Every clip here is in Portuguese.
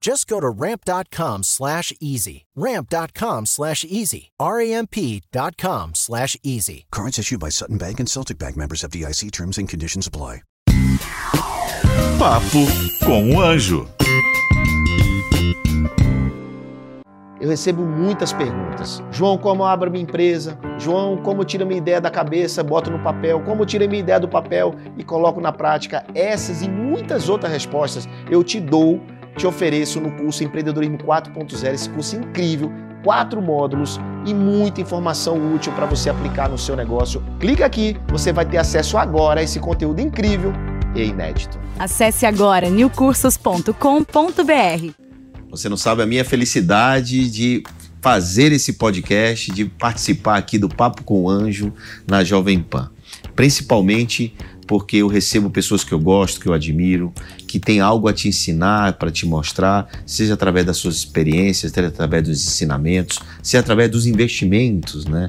Just go to ramp.com slash easy. Ramp.com slash easy. R-A-M-P.com slash easy. Cards issued by Sutton Bank and Celtic Bank members of DIC terms and conditions apply. Papo com o Anjo. Eu recebo muitas perguntas. João, como eu abro minha empresa? João, como eu tiro minha ideia da cabeça, boto no papel? Como eu tiro minha ideia do papel e coloco na prática? Essas e muitas outras respostas eu te dou, te ofereço no curso Empreendedorismo 4.0, esse curso incrível, quatro módulos e muita informação útil para você aplicar no seu negócio. Clica aqui, você vai ter acesso agora a esse conteúdo incrível e inédito. Acesse agora newcursos.com.br. Você não sabe a minha felicidade de fazer esse podcast, de participar aqui do Papo com o Anjo na Jovem Pan. Principalmente porque eu recebo pessoas que eu gosto, que eu admiro, que tem algo a te ensinar, para te mostrar, seja através das suas experiências, seja através dos ensinamentos, seja através dos investimentos, né?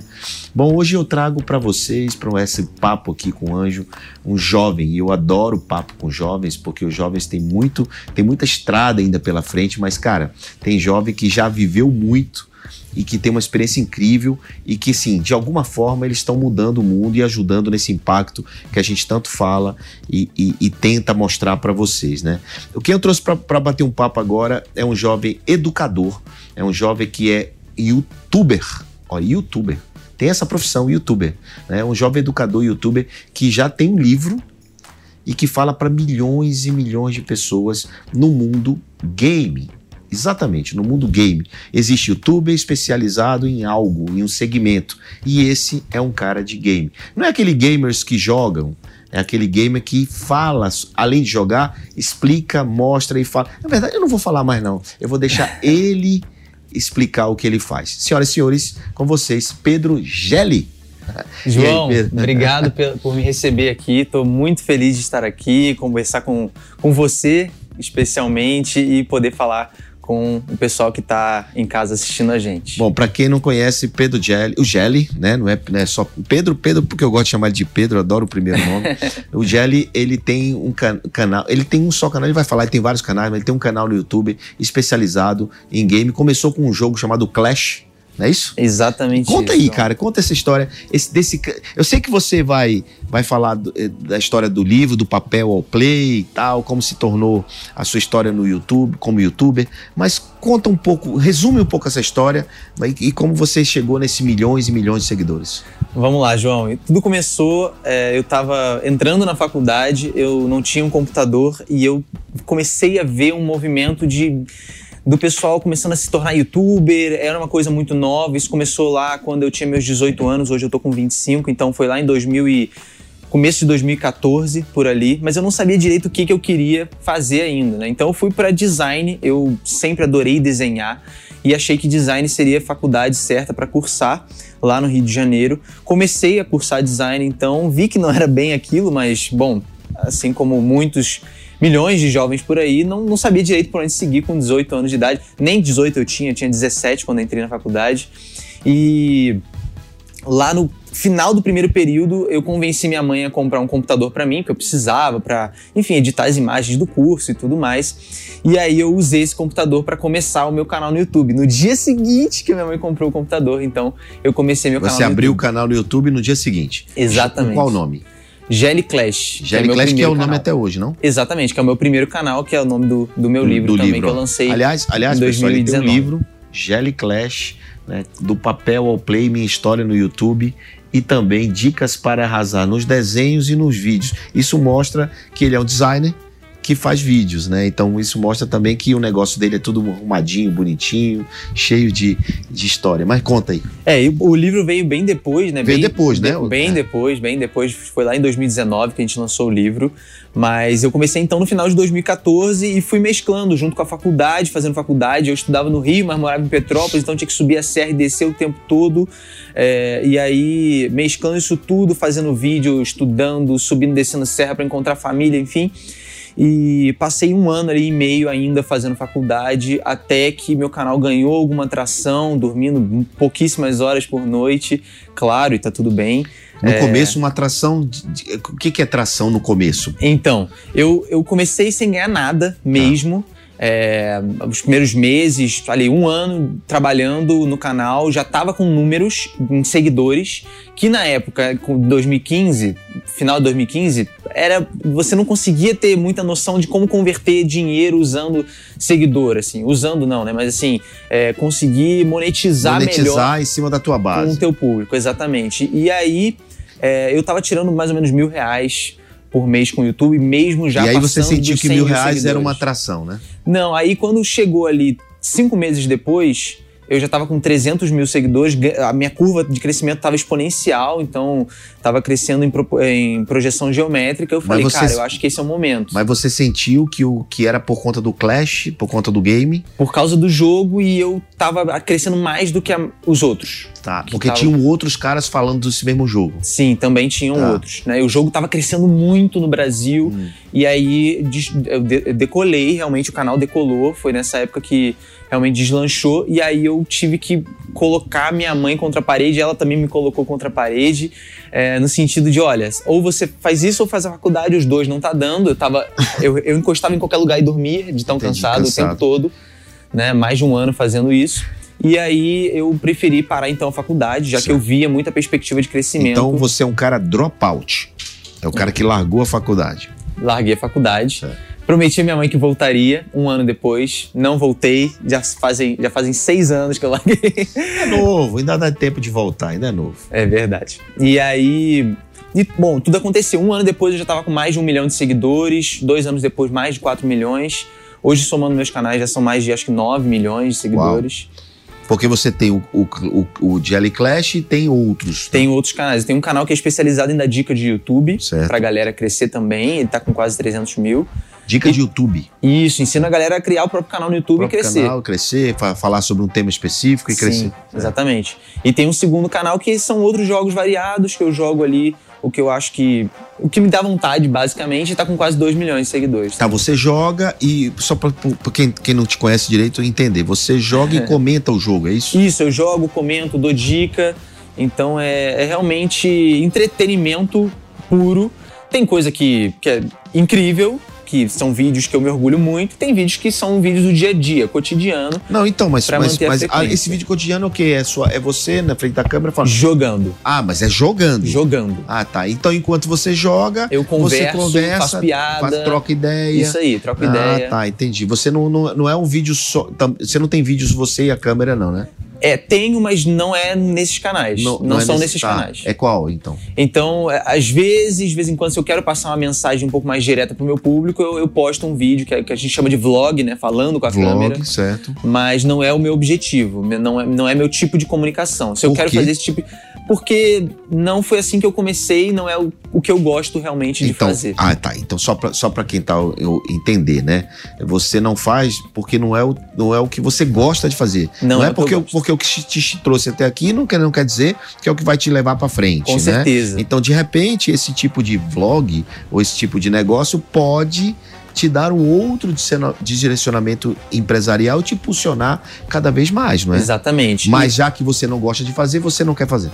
Bom, hoje eu trago para vocês, para esse papo aqui com o Anjo, um jovem, e eu adoro papo com jovens, porque os jovens têm muito, tem muita estrada ainda pela frente, mas cara, tem jovem que já viveu muito, e que tem uma experiência incrível e que, sim, de alguma forma eles estão mudando o mundo e ajudando nesse impacto que a gente tanto fala e, e, e tenta mostrar para vocês, né? O que eu trouxe para bater um papo agora é um jovem educador, é um jovem que é youtuber, ó, youtuber, tem essa profissão, youtuber, né? Um jovem educador, youtuber que já tem um livro e que fala para milhões e milhões de pessoas no mundo game. Exatamente, no mundo game existe youtuber especializado em algo, em um segmento, e esse é um cara de game. Não é aquele gamers que jogam, é aquele gamer que fala, além de jogar, explica, mostra e fala. Na verdade, eu não vou falar mais não. Eu vou deixar ele explicar o que ele faz. Senhoras e senhores, com vocês, Pedro Gelli. João, aí, obrigado por me receber aqui. Estou muito feliz de estar aqui, conversar com, com você especialmente e poder falar com o pessoal que está em casa assistindo a gente. Bom, para quem não conhece Pedro Gelli, o Gelli, né? Não é, é só Pedro, Pedro, porque eu gosto de chamar ele de Pedro, adoro o primeiro nome. o Gelli, ele tem um can canal, ele tem um só canal, ele vai falar, ele tem vários canais, mas ele tem um canal no YouTube especializado em game. Começou com um jogo chamado Clash, não é isso? Exatamente. Conta isso, aí, cara, conta essa história. Esse, desse, eu sei que você vai, vai falar do, eh, da história do livro, do papel ao play e tal, como se tornou a sua história no YouTube, como youtuber, mas conta um pouco, resume um pouco essa história e, e como você chegou nesses milhões e milhões de seguidores. Vamos lá, João. Tudo começou, é, eu estava entrando na faculdade, eu não tinha um computador e eu comecei a ver um movimento de do pessoal começando a se tornar youtuber, era uma coisa muito nova. Isso começou lá quando eu tinha meus 18 anos, hoje eu tô com 25, então foi lá em 2000 e começo de 2014 por ali, mas eu não sabia direito o que, que eu queria fazer ainda, né? Então eu fui para design, eu sempre adorei desenhar e achei que design seria a faculdade certa para cursar lá no Rio de Janeiro. Comecei a cursar design, então vi que não era bem aquilo, mas bom, assim como muitos milhões de jovens por aí, não, não sabia direito por onde seguir com 18 anos de idade. Nem 18 eu tinha, eu tinha 17 quando entrei na faculdade. E lá no final do primeiro período, eu convenci minha mãe a comprar um computador para mim, porque eu precisava para, enfim, editar as imagens do curso e tudo mais. E aí eu usei esse computador para começar o meu canal no YouTube. No dia seguinte que minha mãe comprou o computador, então eu comecei meu Você canal Você abriu o YouTube. canal no YouTube no dia seguinte. Exatamente. Qual o nome? Jelly Clash. Jelly que é Clash, que é o nome canal. até hoje, não? Exatamente, que é o meu primeiro canal, que é o nome do, do meu livro do também, livro, que eu lancei Aliás, aliás em pessoal, ele tem um 2019. livro, Jelly Clash, né? Do papel ao play, minha história no YouTube e também dicas para arrasar nos desenhos e nos vídeos. Isso mostra que ele é um designer que faz vídeos, né? Então isso mostra também que o negócio dele é tudo arrumadinho, bonitinho, cheio de, de história. Mas conta aí. É, e o livro veio bem depois, né? Veio bem, depois, né? Bem É. depois, bem depois. Foi lá em 2019 que a gente lançou o livro. Mas eu comecei então no final de 2014 e fui mesclando junto com a faculdade, fazendo faculdade. Eu estudava no Rio, mas morava em Petrópolis, então tinha que subir a serra e descer o tempo todo. É, e aí, mesclando isso tudo, fazendo vídeo, estudando, subindo, descendo serra para encontrar família, enfim. E passei um ano ali e meio ainda fazendo faculdade, até que meu canal ganhou alguma atração, dormindo pouquíssimas horas por noite, claro, e tá tudo bem. No começo, uma atração. de- o que, que é tração no começo? Então, eu, eu comecei sem ganhar nada mesmo. É, os primeiros meses, ali, um ano trabalhando no canal, já tava com números em seguidores, que na época, com 2015, final de 2015, era, você não conseguia ter muita noção de como converter dinheiro usando seguidor, assim, usando não, né? Mas assim, é, conseguir monetizar, melhor Monetizar em cima da tua com o base. teu público, exatamente. E aí, é, eu tava tirando mais ou menos mil reais por mês com o YouTube, mesmo já e aí você passando sentiu que 100 mil reais era uma seguidores. atração, né? Não, aí quando chegou ali, cinco meses depois, eu já tava com 300 mil seguidores, a minha curva de crescimento tava exponencial, então tava crescendo em, propo- em projeção geométrica. Eu falei, você- cara, eu acho que esse é o momento. Mas você sentiu que o que era por conta do Clash, por conta do game, Por causa do jogo e eu tava crescendo mais do que a- os outros. tá? Que Porque tava- tinham outros caras falando desse mesmo jogo. Sim, também tinham Tá. outros. Né? O jogo tava crescendo muito no Brasil. Hum. E aí des- eu de- eu decolei, realmente o canal decolou. Foi nessa época que realmente deslanchou. E aí eu tive que colocar minha mãe contra a parede. Ela também me colocou contra a parede. é, no sentido de, olha, ou você faz isso ou faz a faculdade. Os dois não tá dando. Eu, tava, eu, eu encostava em qualquer lugar e dormia de tão Entendi, cansado, cansado. o tempo todo. Né? Mais de um ano fazendo isso. E aí eu preferi parar então a faculdade, já que Certo. eu via muita perspectiva de crescimento. Então você é um cara dropout. É o cara que largou a faculdade. larguei a faculdade. É. Prometi à minha mãe que voltaria um ano depois. Não voltei. Já fazem, já fazem seis anos que eu larguei. É novo, ainda dá tempo de voltar, ainda é novo. É verdade. E aí. e, bom, tudo aconteceu. Um ano depois eu já tava com mais de um milhão de seguidores. Dois anos depois, mais de quatro milhões. Hoje, somando meus canais, já são mais de acho que 9 milhões de seguidores. Porque você tem o, o, o, o Jelly Clash e tem outros. Tem outros canais. Tem um canal que é especializado em dar dica de YouTube. Certo. Pra galera crescer também. Ele tá com quase 300 mil. Dica de YouTube. Isso, ensina a galera a criar o próprio canal no YouTube e crescer. canal, crescer, fa- falar sobre um tema específico e Sim, crescer. exatamente. E tem um segundo canal que são outros jogos variados que eu jogo ali, o que eu acho que. O que me dá vontade, basicamente, e tá com quase 2 milhões de seguidores. Tá, você joga e, só pra, pra quem, quem não te conhece direito entender, você joga e comenta o jogo, é isso? Isso, eu jogo, comento, dou dica. Então é, é realmente entretenimento puro. Tem coisa que, que é incrível, que são vídeos que eu me orgulho muito, tem vídeos que são vídeos do dia a dia, cotidiano, Não, então, mas, mas, mas ah, esse vídeo cotidiano é o quê? É, sua, é você na frente da câmera falando. jogando. Ah, mas é jogando. Jogando. Ah, tá. Então, enquanto você joga, Eu você converso, conversa, faço piada. faz- troca ideia. Isso aí, troca ah, ideia. tá, entendi. Você não, não, não é um vídeo só. Você não tem vídeos você e a câmera, não, né? É, tenho, mas não é nesses canais. Não, é são nesse- nesses tá. canais. É qual, então? Então, é, às vezes, de vez em quando, se eu quero passar uma mensagem um pouco mais direta pro meu público, eu, eu posto um vídeo que, é- que a gente chama de vlog, né? Falando com a câmera. Vlog, certo. Mas não é o meu objetivo, não é, não é meu tipo de comunicação. Se eu Por quero quê? fazer esse tipo. Porque não foi assim que eu comecei, não é o, o que eu gosto realmente de então, fazer. Ah, tá. Então, só pra, só pra quem tá eu entender, né? Você não faz porque não é o, não é o que você gosta de fazer. Não Não, é é o que eu porque, o- porque que te, te trouxe até aqui não quer, não quer dizer que é o que vai te levar pra frente, Com né? certeza. Então, de repente, esse tipo de vlog ou esse tipo de negócio pode te dar um outro direcionamento empresarial e te impulsionar cada vez mais, não é? Exatamente. Mas já que você não gosta de fazer, você não quer fazer.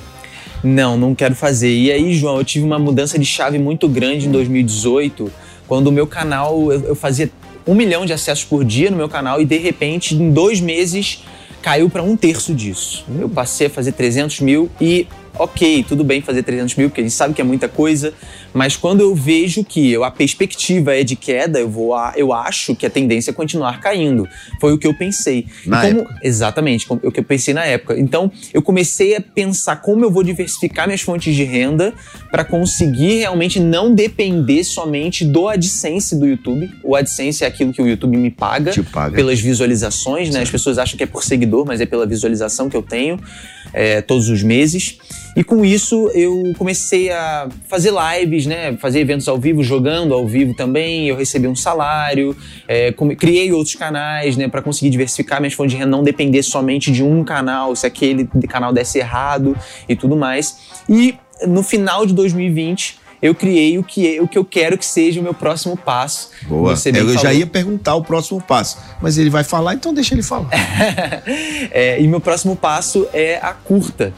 Não, não quero fazer. E aí, João, eu tive uma mudança de chave muito grande em 2018, quando o meu canal, eu, eu fazia um milhão de acessos por dia no meu canal e de repente, em dois meses, caiu para um terço disso. Eu passei a fazer 300 mil e ok, tudo bem fazer 300 mil, porque a gente sabe que é muita coisa, mas quando eu vejo que eu, a perspectiva é de queda, eu vou a, eu acho que a tendência é continuar caindo. Foi o que eu pensei. Na como, época. Exatamente, o que eu pensei na época. Então, eu comecei a pensar como eu vou diversificar minhas fontes de renda para conseguir realmente não depender somente do AdSense do YouTube. O AdSense é aquilo que o YouTube me paga, paga. pelas visualizações, né? As pessoas acham que é por seguidor, mas é pela visualização que eu tenho é, todos os meses. E com isso eu comecei a fazer lives, né? Fazer eventos ao vivo, jogando ao vivo também. Eu recebi um salário, é, criei outros canais, né? Para conseguir diversificar minhas fontes de renda, não depender somente de um canal, se aquele canal desse errado e tudo mais. E no final de 2020 eu criei o que, o que eu quero que seja o meu próximo passo. Boa. Eu já falou. ia perguntar o próximo passo, mas ele vai falar, então deixa ele falar. É, e meu próximo passo é a curta,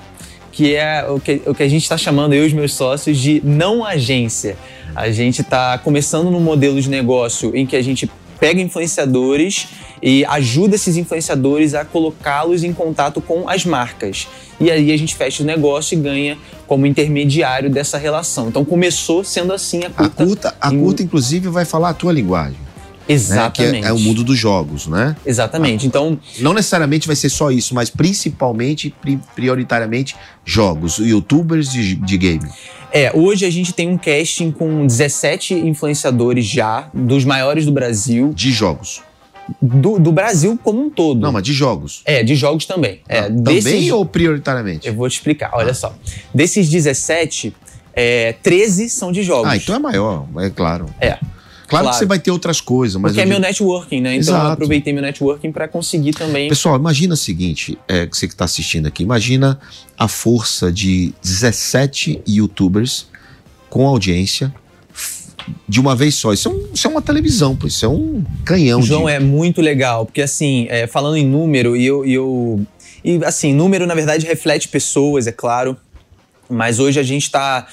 que é o que, o que a gente está chamando, eu e os meus sócios, de não agência. A gente está começando num modelo de negócio em que a gente pega influenciadores e ajuda esses influenciadores a colocá-los em contato com as marcas. E aí a gente fecha o negócio e ganha como intermediário dessa relação. Então começou sendo assim a A curta. curta, a em- curta inclusive, vai falar a tua linguagem. Né? Que Exatamente. é, é o mundo dos jogos, né? Exatamente. Então, Não necessariamente vai ser só isso, mas principalmente, pri- prioritariamente, jogos, youtubers de, de game. É, hoje a gente tem um casting com 17 influenciadores já, dos maiores do Brasil, De jogos. do, do Brasil como um todo. Não, mas de jogos. É, de jogos também. É, Ah, Também desses- ou prioritariamente? Eu vou te explicar, olha só. Desses 17, é, 13 são de jogos. Ah, então é maior, é claro. É. Claro, Claro. que você vai ter outras coisas, mas. Porque eu é meu digo- networking, né? Então eu Exato. aproveitei meu networking para conseguir também. Pessoal, imagina o seguinte, é, você que está assistindo aqui, imagina a força de 17 youtubers com audiência de uma vez só. Isso é, um- isso é uma televisão, pô, isso é um canhão. João, de... é muito legal, porque assim, é, falando em número, e eu, eu. E assim, número na verdade reflete pessoas, é claro. Mas hoje a gente está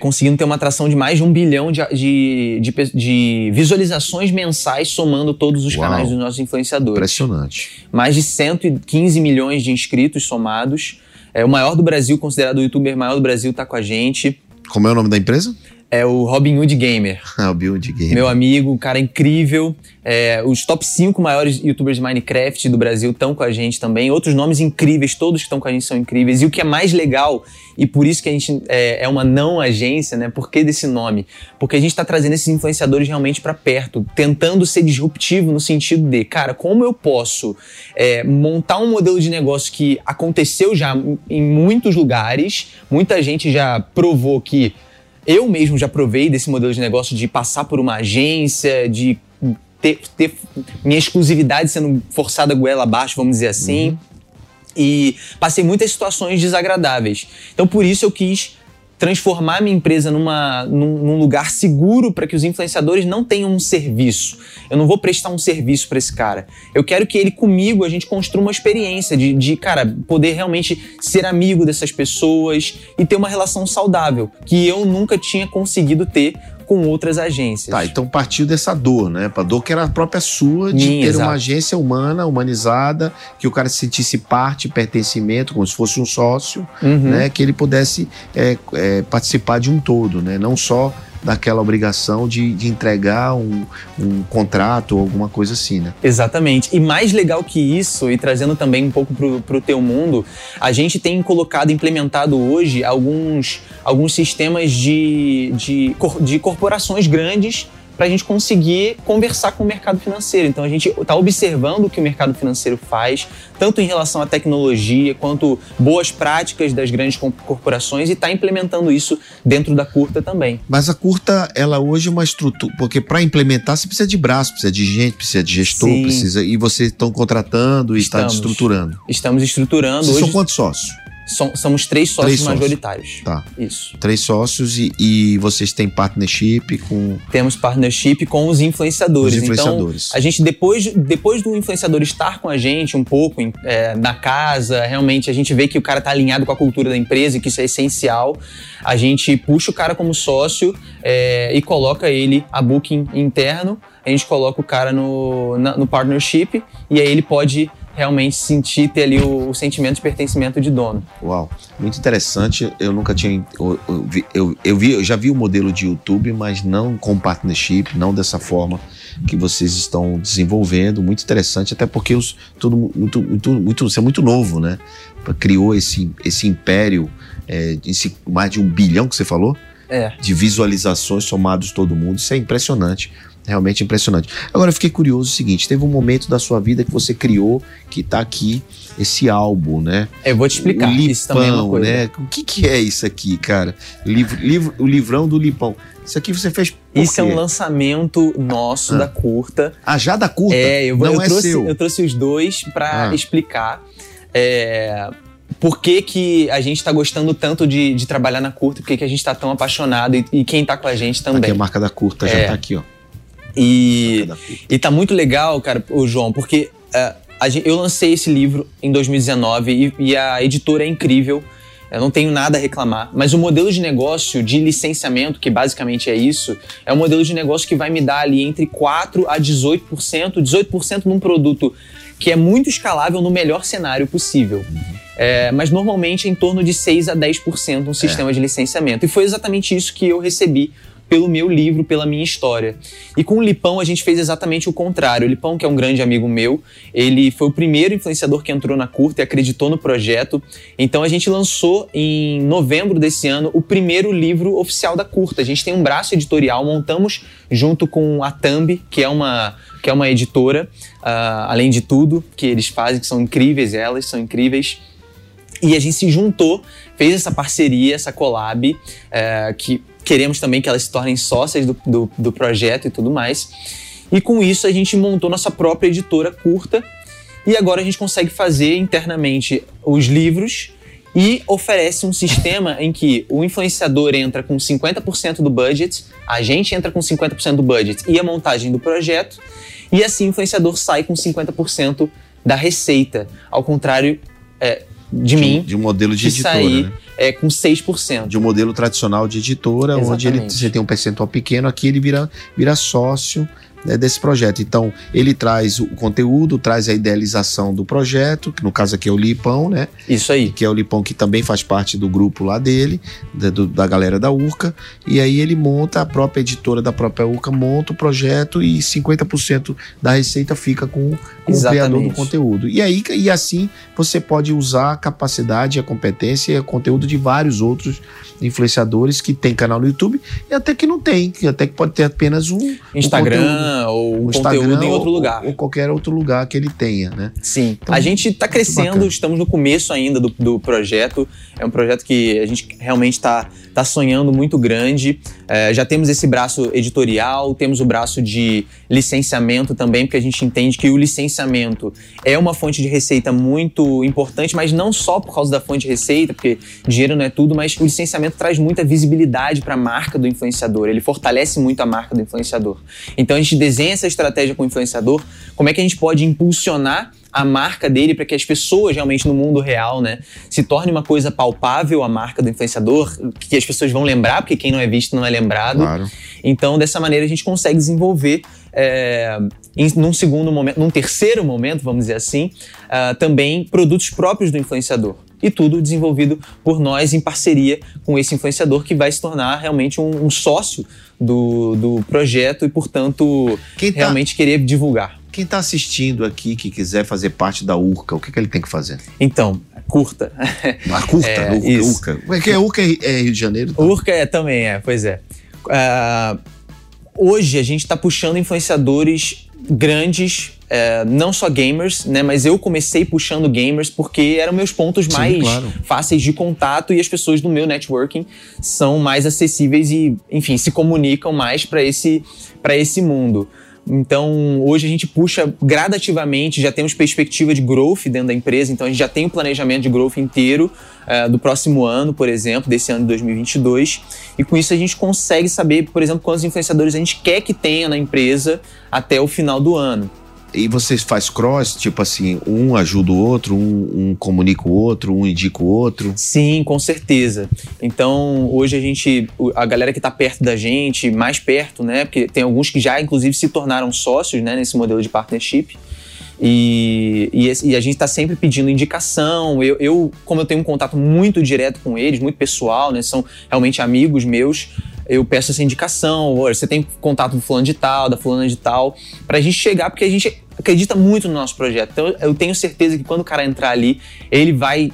conseguindo ter uma atração de mais de um bilhão de, de, de de visualizações mensais, somando todos os Uau. canais dos nossos influenciadores. Impressionante. Mais de 115 milhões de inscritos somados. É o maior do Brasil, considerado o youtuber maior do Brasil, está com a gente. Como é o nome da empresa? É o Robin Hood Gamer. Ah, o Build Game. Meu amigo, um cara incrível. É, os top 5 maiores youtubers de Minecraft do Brasil estão com a gente também. Outros nomes incríveis, todos que estão com a gente são incríveis. E o que é mais legal, e por isso que a gente é, é uma não agência, né? Por que desse nome? Porque a gente está trazendo esses influenciadores realmente para perto, tentando ser disruptivo no sentido de, cara, como eu posso é, montar um modelo de negócio que aconteceu já em muitos lugares, muita gente já provou que eu mesmo já provei desse modelo de negócio de passar por uma agência, de ter, ter minha exclusividade sendo forçada a goela abaixo, vamos dizer assim. E passei muitas situações desagradáveis. Então, por isso eu quis transformar minha empresa numa, num, num lugar seguro para que os influenciadores não tenham um serviço. Eu não vou prestar um serviço para esse cara. Eu quero que ele comigo a gente construa uma experiência de, de, cara, poder realmente ser amigo dessas pessoas e ter uma relação saudável que eu nunca tinha conseguido ter com outras agências. Tá, então partiu dessa dor, né? Pra dor que era a própria sua de Minha, ter exato. uma agência humana, humanizada, que o cara se sentisse parte, pertencimento, como se fosse um sócio, Uhum. né? Que ele pudesse é, é, participar de um todo, né? Não só daquela obrigação de, de entregar um, um contrato ou alguma coisa assim, né? Exatamente. E mais legal que isso, e trazendo também um pouco pro, pro teu mundo, a gente tem colocado, implementado hoje alguns, alguns sistemas de, de, de corporações grandes para a gente conseguir conversar com o mercado financeiro. Então a gente está observando o que o mercado financeiro faz, tanto em relação à tecnologia quanto boas práticas das grandes corporações e está implementando isso dentro da curta também. Mas a curta, ela hoje é uma estrutura, porque para implementar você precisa de braço, precisa de gente, precisa de gestor, Sim. precisa e vocês estão contratando e está Estamos. estruturando. Estamos estruturando Vocês hoje. são quantos sócios? Som- somos três sócios Três sócios. majoritários. Tá. Isso. Três sócios e, e vocês têm partnership com temos partnership com os influenciadores. os influenciadores. Então, a gente, depois, depois do influenciador estar com a gente um pouco é, na casa, realmente a gente vê que o cara tá alinhado com a cultura da empresa e que isso é essencial. A gente puxa o cara como sócio é, e coloca ele a booking interno. A gente coloca o cara no, na- no partnership e aí ele pode realmente sentir, ter ali o, o sentimento de pertencimento de dono. Uau, muito interessante. Eu nunca tinha. Eu, eu, vi- eu, vi, eu já vi o modelo de YouTube, mas não com partnership, não dessa forma que vocês estão desenvolvendo. Muito interessante, até porque os, tudo muito, muito, muito, você é muito novo, né? Criou esse, esse império, é, esse mais de um bilhão que você falou? É. de visualizações somados todo mundo. Isso é impressionante. Realmente impressionante. Agora eu fiquei curioso o seguinte: teve um momento da sua vida que você criou, que tá aqui, esse álbum, né? Eu vou te explicar. O Lipão, isso também é uma coisa. né? O que, que é isso aqui, cara? Livro, livro, o livrão do Lipão. Isso aqui você fez Isso é quê? um lançamento nosso Ah. da curta. Ah, já da curta? É, eu, vou- Não eu é trouxe, seu. eu trouxe os dois pra Ah. explicar é, por que, que a gente tá gostando tanto de, de trabalhar na curta, por que, que a gente tá tão apaixonado e, e quem tá com a gente Aqui também. a marca da curta já É. tá aqui, ó. E, e tá muito legal, cara, o João, porque é, a gen- eu lancei esse livro em 2019 e, e a editora é incrível. Eu não tenho nada a reclamar, mas o modelo de negócio de licenciamento, que basicamente é isso, é um modelo de negócio que vai me dar ali entre 4 a 18%, 18% num produto que é muito escalável no melhor cenário possível. É, mas normalmente em torno de 6 a 10% um sistema de licenciamento. E foi exatamente isso que eu recebi pelo meu livro, pela minha história. E com o Lipão a gente fez exatamente o contrário. O Lipão, que é um grande amigo meu, ele foi o primeiro influenciador que entrou na curta e acreditou no projeto. Então a gente lançou em novembro desse ano o primeiro livro oficial da curta. A gente tem um braço editorial, montamos junto com a Thumb, que é uma que é uma editora, ah, além de tudo que eles fazem, que são incríveis, elas são incríveis. E a gente se juntou, fez essa parceria, essa collab, é, que queremos também que elas se tornem sócias do, do, do projeto e tudo mais. E com isso a gente montou nossa própria editora curta. E agora a gente consegue fazer internamente os livros e oferece um sistema em que o influenciador entra com 50% do budget, a gente entra com 50% do budget e a montagem do projeto, e assim o influenciador sai com 50% da receita. Ao contrário é, de, mim, De um modelo de editora, sair né? é, com 6%. De um modelo tradicional de editora, onde ele, Exatamente. você tem um percentual pequeno, aqui ele vira, vira sócio né, desse projeto. Então, ele traz o conteúdo, traz a idealização do projeto, que no caso aqui é o Lipão, né? Isso aí. que é o Lipão que também faz parte do grupo lá dele, da, do- da galera da Urca, e aí ele monta, a própria editora da própria Urca monta o projeto e 50% da receita fica com, com o criador do conteúdo. E aí e assim você pode usar a capacidade, a competência e o conteúdo de vários outros influenciadores que tem canal no YouTube e até que não tem, que até que pode ter apenas um um conteúdo, Instagram ou um um conteúdo Instagram em outro ou- lugar. ou qualquer outro lugar que ele tenha, né? Sim. Então, a gente está crescendo, bacana. estamos no começo ainda do, do projeto. É um projeto que a gente realmente está tá sonhando muito grande. É, já temos esse braço editorial, temos o braço de licenciamento também, porque a gente entende que o licenciamento é uma fonte de receita muito importante, mas não só por causa da fonte de receita, porque dinheiro não é tudo, mas o licenciamento traz muita visibilidade para a marca do influenciador, ele fortalece muito a marca do influenciador. Então a gente desenha essa estratégia com o influenciador, como é que a gente pode impulsionar a marca dele para que as pessoas realmente no mundo real, né, se torne uma coisa palpável a marca do influenciador, que as pessoas vão lembrar, porque quem não é visto não é lembrado. Claro. Então, dessa maneira, a gente consegue desenvolver, é, em, num segundo momento, num terceiro momento, vamos dizer assim, ah, também produtos próprios do influenciador. E tudo desenvolvido por nós em parceria com esse influenciador que vai se tornar realmente um, um sócio do, do projeto e, portanto, Quem tá- realmente querer divulgar. Quem está assistindo aqui que quiser fazer parte da Urca, o que, que ele tem que fazer? Então, curta. A curta, É, Urca, isso. Urca. Porque a Urca é é Rio de Janeiro. tá? Urca é também, é, pois é. Ah, hoje a gente está puxando influenciadores grandes, é, não só gamers, né? Mas eu comecei puxando gamers porque eram meus pontos Sim, mais claro. fáceis de contato e as pessoas do meu networking são mais acessíveis e, enfim, se comunicam mais para esse, esse mundo. Então, hoje a gente puxa gradativamente, já temos perspectiva de growth dentro da empresa, então a gente já tem o planejamento de growth inteiro eh, do próximo ano, por exemplo, desse ano de 2022. E com isso a gente consegue saber, por exemplo, quantos influenciadores a gente quer que tenha na empresa até o final do ano. E vocês faz cross, tipo assim, um ajuda o outro, um, um comunica o outro, um indica o outro. Sim, com certeza. Então, hoje a gente, a galera que está perto da gente, mais perto, né? Porque tem alguns que já, inclusive, se tornaram sócios, né? Nesse modelo de partnership. E, e, e a gente está sempre pedindo indicação. Eu, eu, como eu tenho um contato muito direto com eles, muito pessoal, né? São realmente amigos meus eu peço essa indicação, você tem contato do fulano de tal, da fulana de tal, pra gente chegar, porque a gente acredita muito no nosso projeto. Então eu tenho certeza que quando o cara entrar ali, ele vai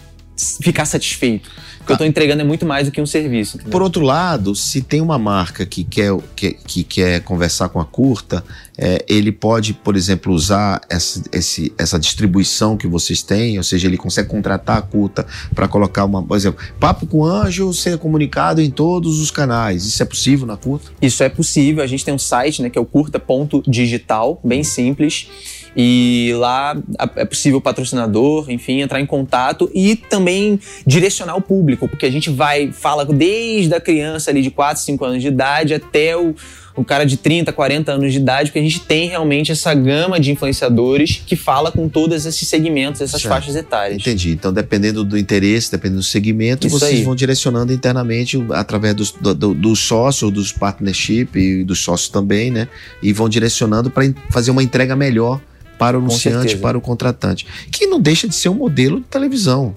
ficar satisfeito. Que eu estou entregando é muito mais do que um serviço. Entendeu? Por outro lado, se tem uma marca que quer, que, que quer conversar com a curta, é, ele pode, por exemplo, usar essa, esse, essa distribuição que vocês têm, ou seja, ele consegue contratar a curta para colocar uma, por exemplo, papo com anjo ser comunicado em todos os canais. Isso é possível na curta? Isso é possível. A gente tem um site, né, que é o curta.digital, bem simples. E lá é possível patrocinador, enfim, entrar em contato e também direcionar o público, porque a gente vai, fala desde a criança ali de 4, 5 anos de idade até o, o cara de 30, 40 anos de idade, porque a gente tem realmente essa gama de influenciadores que fala com todos esses segmentos, essas certo. faixas etárias. Entendi. Então, dependendo do interesse, dependendo do segmento, Isso vocês aí. vão direcionando internamente através dos, do, do, do sócio, dos partnership e dos sócios também, né? E vão direcionando para fazer uma entrega melhor para o anunciante, para o contratante. Que não deixa de ser um modelo de televisão.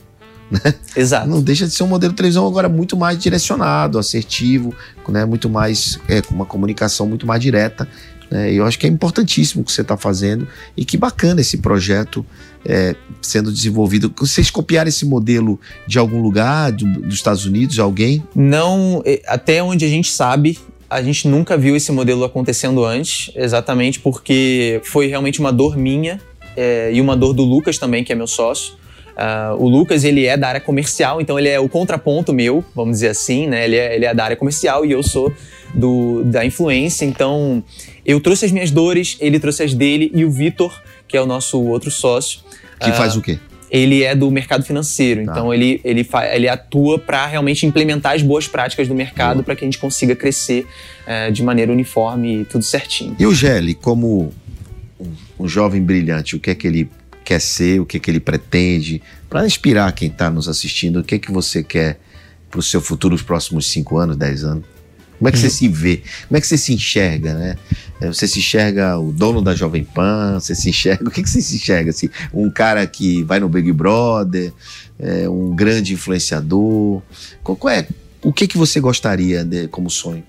Né? Exato. Não deixa de ser um modelo de televisão agora muito mais direcionado, assertivo, né? muito mais, é, com uma comunicação muito mais direta. Né? E eu acho que é importantíssimo o que você está fazendo e que bacana esse projeto é, sendo desenvolvido. Vocês copiaram esse modelo de algum lugar, do, dos Estados Unidos, de alguém? Não, até onde a gente sabe, a gente nunca viu esse modelo acontecendo antes, exatamente porque foi realmente uma dor minha é, e uma dor do Lucas também, que é meu sócio. Uh, o Lucas, ele é da área comercial, então ele é o contraponto meu, vamos dizer assim, né? Ele é, ele é da área comercial e eu sou do, da influência, então eu trouxe as minhas dores, ele trouxe as dele e o Vitor, que é o nosso outro sócio. Que uh, faz o quê? Ele é do mercado financeiro. Tá. Então ele, ele, ele atua para realmente implementar as boas práticas do mercado para que a gente consiga crescer é, de maneira uniforme e tudo certinho. E o Gelli, como um, um, jovem brilhante, o que é que ele quer ser, o que é que ele pretende, para inspirar quem está nos assistindo, o que é que você quer para o seu futuro, os próximos 5 anos, 10 anos? Como é que você se vê? Como é que você se enxerga, né? É, você se enxerga o dono da Jovem Pan? Você se enxerga. O que, que você se enxerga? Assim, um cara que vai no Big Brother, é, um grande influenciador. Qual, qual, é? O que, que você gostaria de, como sonho?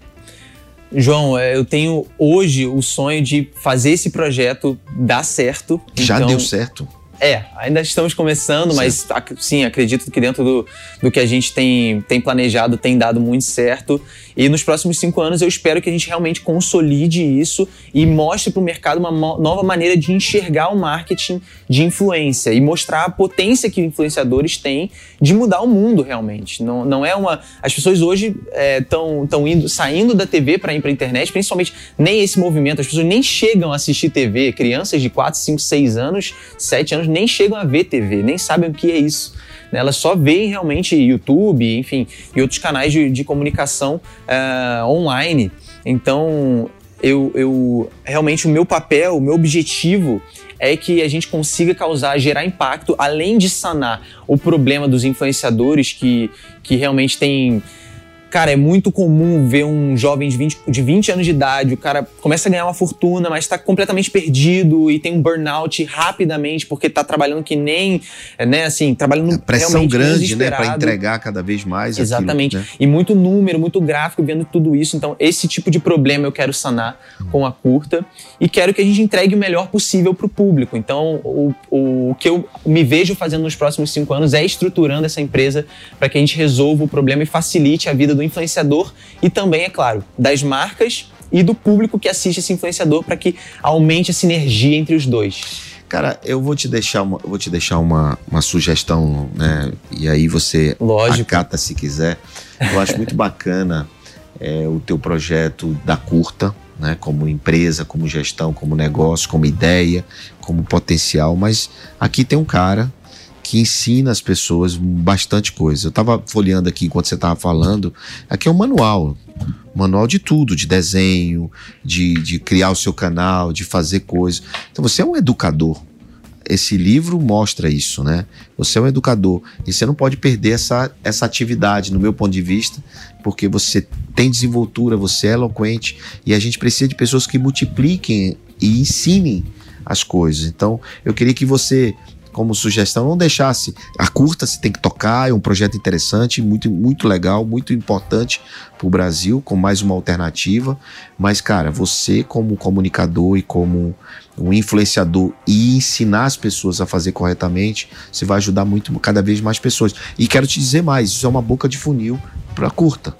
João, é, eu tenho hoje o sonho de fazer esse projeto dar certo. Já então, deu certo? É, ainda estamos começando, mas sim, acredito que dentro do, do que a gente tem, tem planejado tem dado muito certo. E nos próximos cinco anos eu espero que a gente realmente consolide isso e mostre para o mercado uma nova maneira de enxergar o marketing de influência e mostrar a potência que influenciadores têm de mudar o mundo realmente. Não, não é uma. As pessoas hoje estão é, indo, saindo da TV para ir para a internet, principalmente nem esse movimento, as pessoas nem chegam a assistir TV. Crianças de 4, 5, 6 anos, 7 anos nem chegam a ver TV, nem sabem o que é isso. Né? Elas só veem realmente YouTube, enfim, e outros canais de, de comunicação uh, online. Então, eu, eu realmente o meu papel, o meu objetivo é que a gente consiga causar, gerar impacto, além de sanar o problema dos influenciadores que, que realmente têm Cara, é muito comum ver um jovem de 20, de 20 anos de idade, o cara começa a ganhar uma fortuna, mas está completamente perdido e tem um burnout rapidamente porque está trabalhando que nem, né, assim, trabalhando a pressão grande, né, para entregar cada vez mais. Exatamente. Aquilo, né? E muito número, muito gráfico vendo tudo isso. Então, esse tipo de problema eu quero sanar com a curta e quero que a gente entregue o melhor possível para o público. Então, o, o que eu me vejo fazendo nos próximos cinco anos é estruturando essa empresa para que a gente resolva o problema e facilite a vida do influenciador e também, é claro, das marcas e do público que assiste esse influenciador para que aumente a sinergia entre os dois. Cara, eu vou te deixar uma, vou te deixar uma, uma sugestão, né? E aí você Lógico. acata se quiser. Eu acho muito bacana é, o teu projeto da curta, né? Como empresa, como gestão, como negócio, como ideia, como potencial. Mas aqui tem um cara que ensina as pessoas bastante coisa. Eu estava folheando aqui enquanto você estava falando. Aqui é um manual. Manual de tudo, de desenho, de, de criar o seu canal, de fazer coisas. Então você é um educador. Esse livro mostra isso, né? Você é um educador e você não pode perder essa, essa atividade, no meu ponto de vista, porque você tem desenvoltura, você é eloquente e a gente precisa de pessoas que multipliquem e ensinem as coisas. Então, eu queria que você como sugestão, não deixasse. A curta se tem que tocar, é um projeto interessante, muito, muito legal, muito importante para o Brasil, com mais uma alternativa. Mas, cara, você, como comunicador e como um influenciador e ensinar as pessoas a fazer corretamente, você vai ajudar muito, cada vez mais pessoas. E quero te dizer mais: isso é uma boca de funil para curta.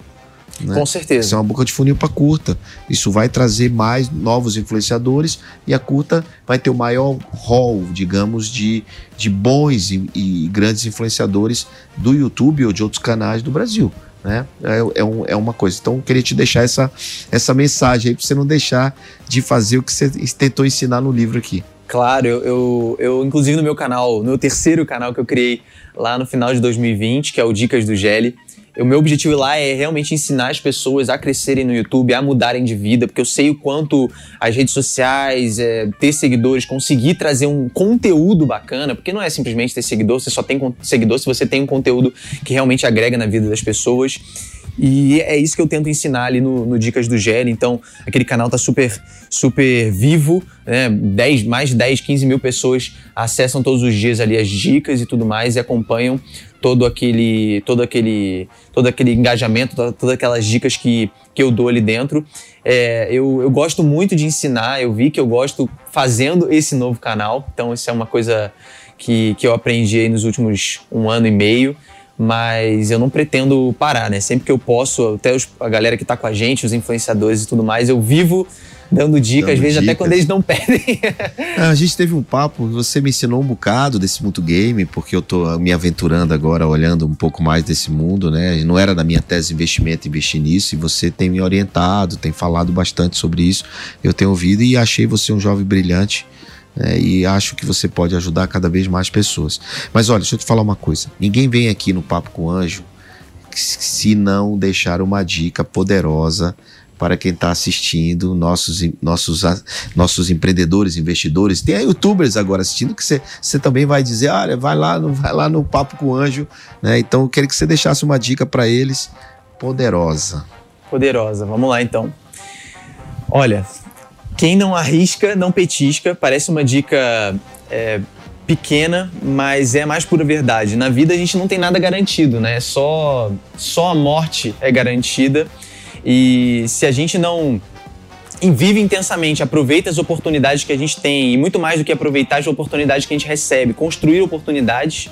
Né? Com certeza. Isso é uma boca de funil para curta. Isso vai trazer mais novos influenciadores e a curta vai ter o maior hall, digamos, de, de bons e, e grandes influenciadores do YouTube ou de outros canais do Brasil. Né? É, é, um, é, uma coisa. Então, eu queria te deixar essa, essa mensagem aí para você não deixar de fazer o que você tentou ensinar no livro aqui. Claro, eu, eu, eu, inclusive no meu canal, no meu terceiro canal que eu criei lá no final de 2020, que é o Dicas do Gelli, o meu objetivo lá é realmente ensinar as pessoas a crescerem no YouTube, a mudarem de vida, porque eu sei o quanto as redes sociais, é, ter seguidores, conseguir trazer um conteúdo bacana, porque não é simplesmente ter seguidor, você só tem seguidor se você tem um conteúdo que realmente agrega na vida das pessoas. E é isso que eu tento ensinar ali no, no Dicas do Gelli. Então, aquele canal tá super, super vivo, né? 10, mais de 10, 15 mil pessoas acessam todos os dias ali as dicas e tudo mais e acompanham todo aquele, todo aquele, todo aquele engajamento, todas aquelas dicas que, que eu dou ali dentro. É, eu, eu gosto muito de ensinar, eu vi que eu gosto fazendo esse novo canal, então isso é uma coisa que, que eu aprendi aí nos últimos um ano e meio mas eu não pretendo parar, né? Sempre que eu posso, até os, a galera que tá com a gente, os influenciadores e tudo mais, eu vivo dando dicas, dando às vezes dicas. até quando eles não pedem. Ah, a gente teve um papo, você me ensinou um bocado desse mundo game, porque eu tô me aventurando agora, olhando um pouco mais desse mundo, né? Não era da minha tese de investimento investir nisso, e você tem me orientado, tem falado bastante sobre isso. Eu tenho ouvido e achei você um jovem brilhante é, e acho que você pode ajudar cada vez mais pessoas. Mas olha, deixa eu te falar uma coisa: ninguém vem aqui no Papo com o Anjo se não deixar uma dica poderosa para quem está assistindo, nossos, nossos, nossos empreendedores, investidores. Tem youtubers agora assistindo que você também vai dizer, olha, vai lá, vai lá no Papo com o Anjo. Né? Então, eu queria que você deixasse uma dica para eles poderosa. Poderosa, vamos lá então. Olha, quem não arrisca, não petisca. Parece uma dica é, pequena, mas é a mais pura verdade. Na vida a gente não tem nada garantido, né? Só, só a morte é garantida. E se a gente não vive intensamente, aproveita as oportunidades que a gente tem e muito mais do que aproveitar as oportunidades que a gente recebe, construir oportunidades,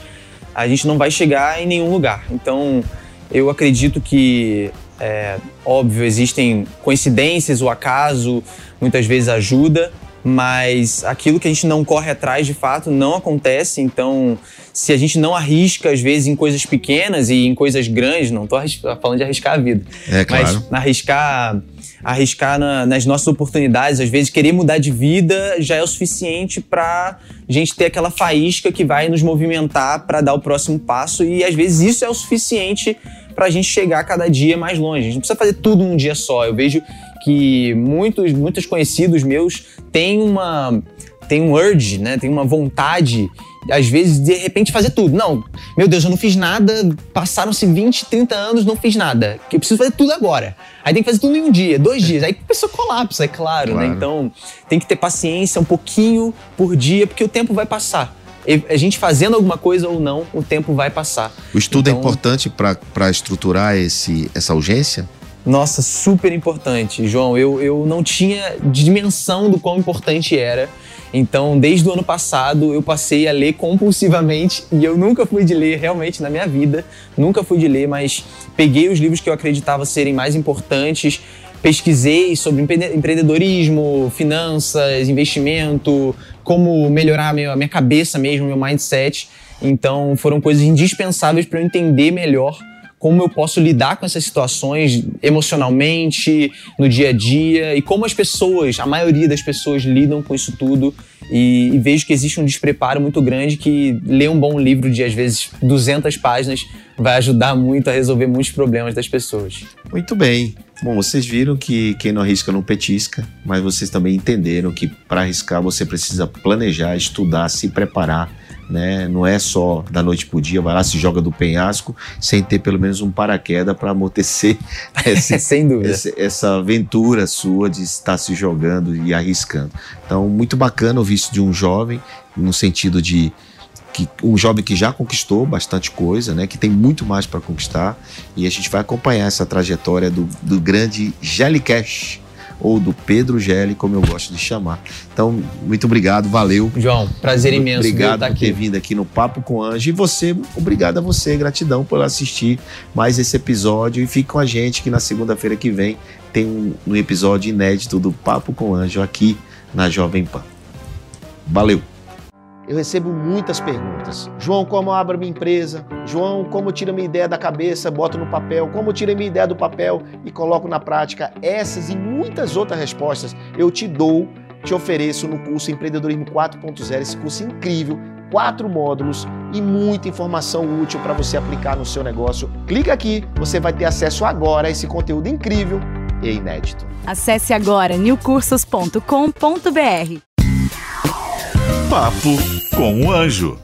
a gente não vai chegar em nenhum lugar. Então, eu acredito que é, óbvio, existem coincidências, o acaso muitas vezes ajuda, mas aquilo que a gente não corre atrás de fato não acontece. Então, se a gente não arrisca, às vezes, em coisas pequenas e em coisas grandes, não estou falando de arriscar a vida, é, claro. mas arriscar, arriscar na, nas nossas oportunidades, às vezes, querer mudar de vida já é o suficiente para a gente ter aquela faísca que vai nos movimentar para dar o próximo passo, e às vezes isso é o suficiente para a gente chegar cada dia mais longe. A gente não precisa fazer tudo num dia só. Eu vejo que muitos, muitos conhecidos meus têm uma tem um urge, né? Tem uma vontade, às vezes, de repente fazer tudo. Não, meu Deus, eu não fiz nada, passaram-se 20, 30 anos, não fiz nada. Que eu preciso fazer tudo agora. Aí tem que fazer tudo em um dia, dois dias. Aí a pessoa colapsa, é claro, né? claro. né? Então tem que ter paciência um pouquinho por dia, porque o tempo vai passar a gente fazendo alguma coisa ou não, o tempo vai passar. O estudo é então, é importante para estruturar esse, essa urgência? Nossa, super importante, João. Eu, eu não tinha dimensão do quão importante era. Então, desde o ano passado, eu passei a ler compulsivamente e eu nunca fui de ler realmente na minha vida. Nunca fui de ler, mas peguei os livros que eu acreditava serem mais importantes, pesquisei sobre empreendedorismo, finanças, investimento, como melhorar a minha, cabeça mesmo, meu mindset. Então foram coisas indispensáveis para eu entender melhor como eu posso lidar com essas situações emocionalmente, no dia a dia, e como as pessoas, a maioria das pessoas, lidam com isso tudo. E, e, vejo que existe um despreparo muito grande que ler um bom livro de, às vezes, 200 páginas vai ajudar muito a resolver muitos problemas das pessoas. Muito bem. Bom, vocês viram que quem não arrisca não petisca, mas vocês também entenderam que para arriscar você precisa planejar, estudar, se preparar. Né? Não é só da noite pro dia, vai lá, se joga do penhasco, sem ter pelo menos um paraquedas para amortecer esse, Sem dúvida. esse- essa aventura sua de estar se jogando e arriscando. Então, muito bacana ouvir isso de um jovem, no sentido de que um jovem que já conquistou bastante coisa, né, que tem muito mais para conquistar, e a gente vai acompanhar essa trajetória do, do grande Jelly Cash, ou do Pedro Gelli, como eu gosto de chamar. Então, muito obrigado, valeu. João, prazer imenso Obrigado estar por ter aqui. vindo aqui no Papo com Anjo. E você, obrigado a você, gratidão por assistir mais esse episódio. E fique com a gente que na segunda-feira que vem tem um, um episódio inédito do Papo com Anjo aqui na Jovem Pan. Valeu! Eu recebo muitas perguntas. João, como eu abro minha empresa? João, como eu tiro minha ideia da cabeça, boto no papel? Como eu tiro minha ideia do papel e coloco na prática? Essas e muitas outras respostas eu te dou, te ofereço no curso Empreendedorismo 4.0, esse curso incrível, quatro módulos e muita informação útil para você aplicar no seu negócio. Clica aqui, você vai ter acesso agora a esse conteúdo incrível e inédito. Acesse agora newcursos.com.br. Papo com o Anjo.